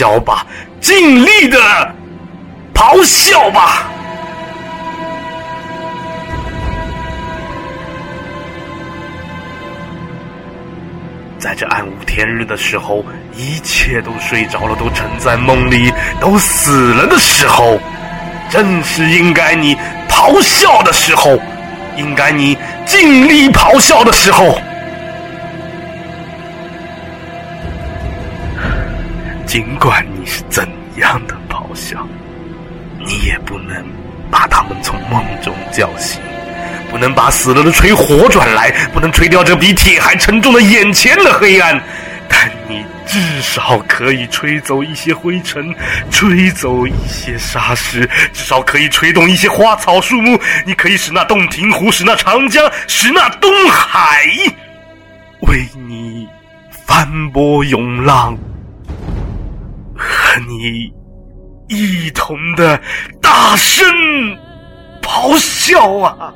笑吧，尽力的咆哮吧！在这暗无天日的时候，一切都睡着了，都沉在梦里，都死了的时候，正是应该你咆哮的时候，应该你尽力咆哮的时候。尽管你是怎样的咆哮，你也不能把他们从梦中叫醒，不能把死了的吹活转来，不能吹掉这比铁还沉重的眼前的黑暗，但你至少可以吹走一些灰尘，吹走一些沙石，至少可以吹动一些花草树木。你可以使那洞庭湖，使那长江，使那东海，为你翻波涌浪。和你一同的大声咆哮啊！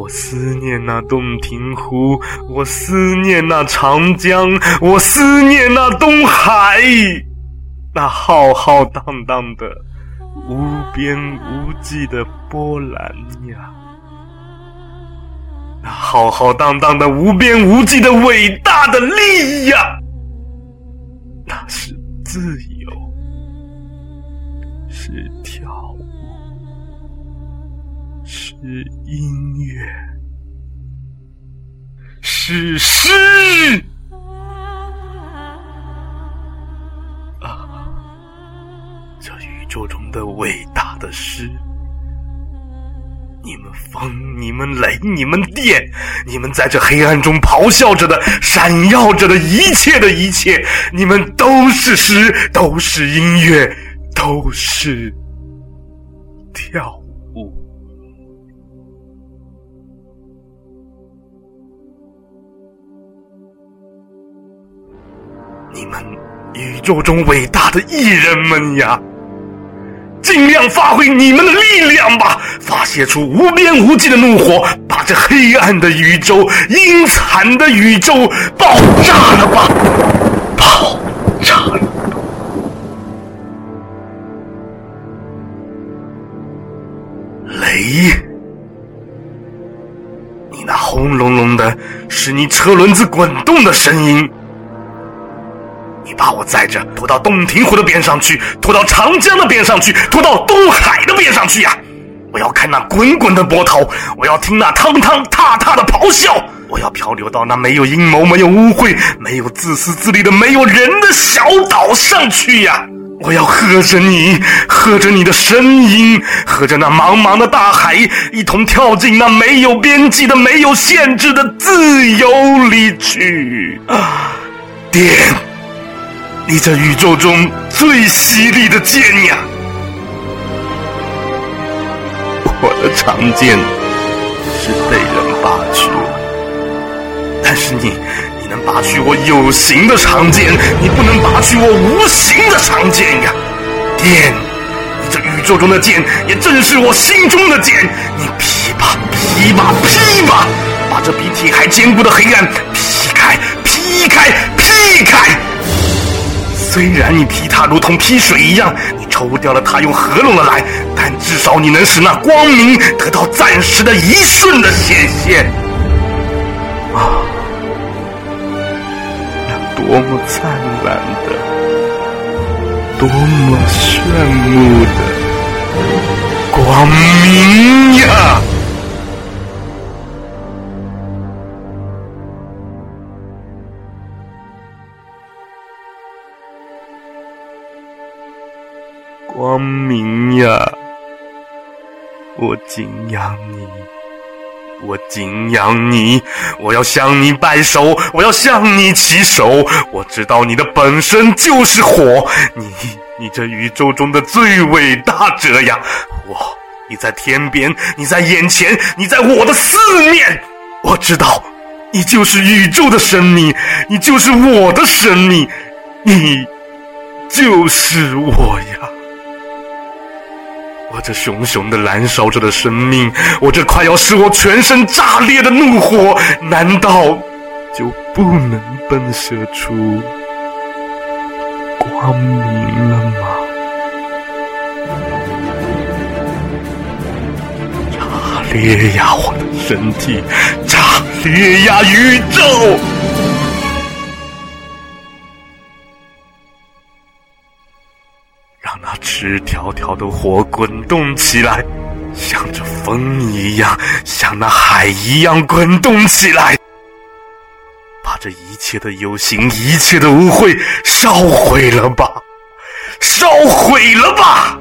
我思念那洞庭湖，我思念那长江，我思念那东海，那浩浩荡荡的、无边无际的波澜呀！那浩浩荡荡的、无边无际的伟大的力呀！那是自由，是跳。是音乐，是诗啊！这宇宙中的伟大的诗，你们风，你们雷，你们电，你们在这黑暗中咆哮着的、闪耀着的一切的一切，你们都是诗，都是音乐，都是跳舞。你们宇宙中伟大的艺人们呀，尽量发挥你们的力量吧，发泄出无边无际的怒火，把这黑暗的宇宙、阴惨的宇宙爆炸了吧，爆炸！雷，你那轰隆隆的，是你车轮子滚动的声音。你把我载着拖到洞庭湖的边上去，拖到长江的边上去，拖到东海的边上去呀！我要看那滚滚的波涛，我要听那汤汤踏踏的咆哮，我要漂流到那没有阴谋、没有污秽、没有自私自利的没有人的小岛上去呀！我要喝着你，喝着你的声音，喝着那茫茫的大海，一同跳进那没有边际的、没有限制的自由里去啊！电。你这宇宙中最犀利的剑呀！我的长剑是被人拔去了，但是你，你能拔去我有形的长剑，你不能拔去我无形的长剑呀！剑，你这宇宙中的剑，也正是我心中的剑。你劈吧，劈吧，劈吧，把这比铁还坚固的黑暗虽然你劈它如同劈水一样，你抽掉了它又合拢了来，但至少你能使那光明得到暂时的一瞬的显现。啊，那多么灿烂的，多么炫目的光明呀！我敬仰你，我敬仰你，我要向你拜手，我要向你起手。我知道你的本身就是火，你，你这宇宙中的最伟大者呀！我，你在天边，你在眼前，你在我的四面。我知道，你就是宇宙的生命，你就是我的生命，你就是我呀！我这熊熊的燃烧着的生命，我这快要使我全身炸裂的怒火，难道就不能迸射出光明了吗？炸裂呀，我的身体！炸裂呀，宇宙！让那赤条条的火滚动起来，像这风一样，像那海一样滚动起来，把这一切的有形、一切的污秽烧毁了吧！烧毁了吧！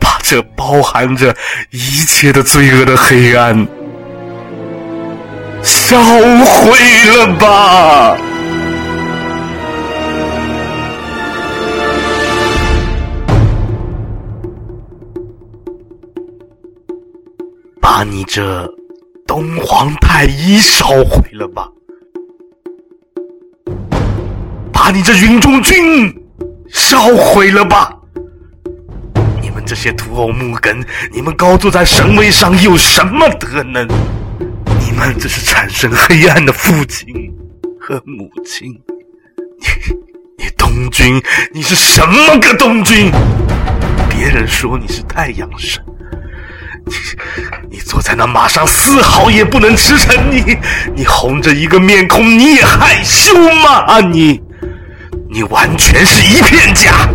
把这包含着一切的罪恶的黑暗，烧毁了吧！把你这东皇太一烧毁了吧！把你这云中君烧毁了吧！你们这些土偶木根，你们高坐在神位上有什么德能？你们这是产生黑暗的父亲和母亲。你，你东君，你是什么个东君？别人说你是太阳神，你坐在那马上丝毫也不能驰骋。你，你红着一个面孔，你也害羞吗？你，你完全是一片假。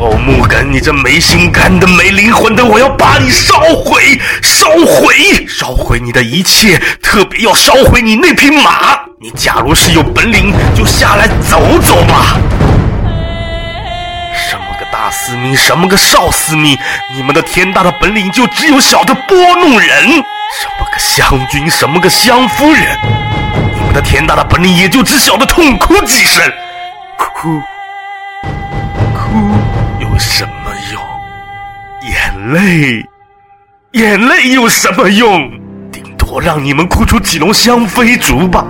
哦，木根，你这没心肝的、没灵魂的，我要把你烧毁、烧毁、烧毁你的一切，特别要烧毁你那匹马。你假如是有本领，就下来走走吧。司命，什么个少司命，你们的天大的本领就只有小的拨弄人。什么个湘君，什么个湘夫人，你们的天大的本领也就只晓得痛哭几声，哭。哭有什么用？眼泪，眼泪有什么用？顶多让你们哭出几笼香妃竹吧。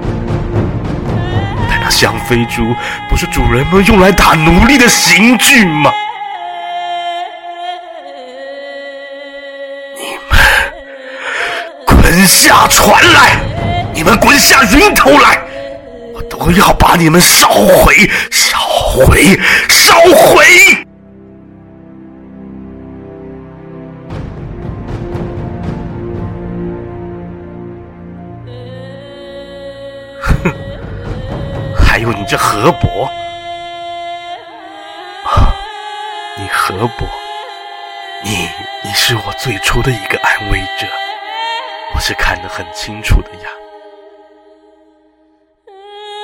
但那香妃竹不是主人们用来打奴隶的刑具吗？下船来！你们滚下云头来！我都要把你们烧毁，烧毁，烧毁！哼还有你这河伯，你河伯，你你是我最初的一个安慰者，我是看得很清楚的呀。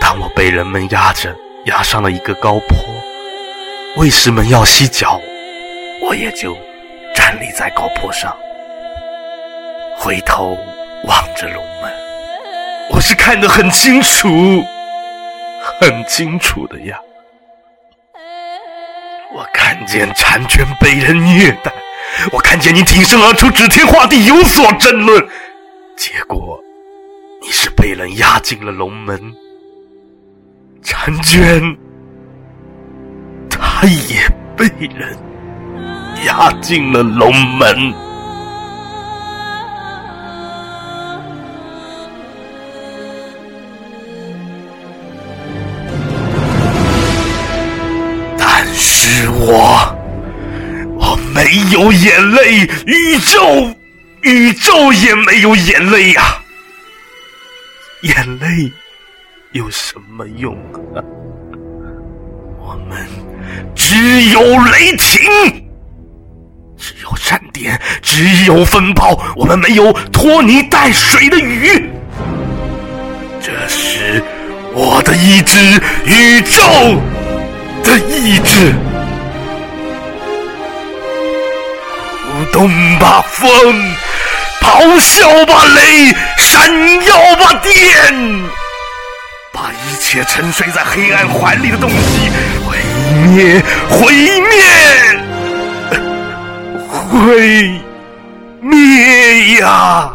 当我被人们压着压上了一个高坡，卫士们要洗脚，我也就站立在高坡上，回头望着龙门，我是看得很清楚。很清楚的呀，我看见婵娟被人虐待，我看见你挺身而出，指天画地，有所争论，结果你是被人押进了龙门。婵娟，她也被人押进了龙门。但是我我没有眼泪，宇宙宇宙也没有眼泪呀！眼泪有什么用啊？我们只有雷霆，只有闪电，只有风暴，我们没有拖泥带水的雨。这是我的意志，宇宙的意志。动吧，风！咆哮吧，雷！闪耀吧，电！把一切沉睡在黑暗怀里的东西毁。灭，毁灭，毁灭呀！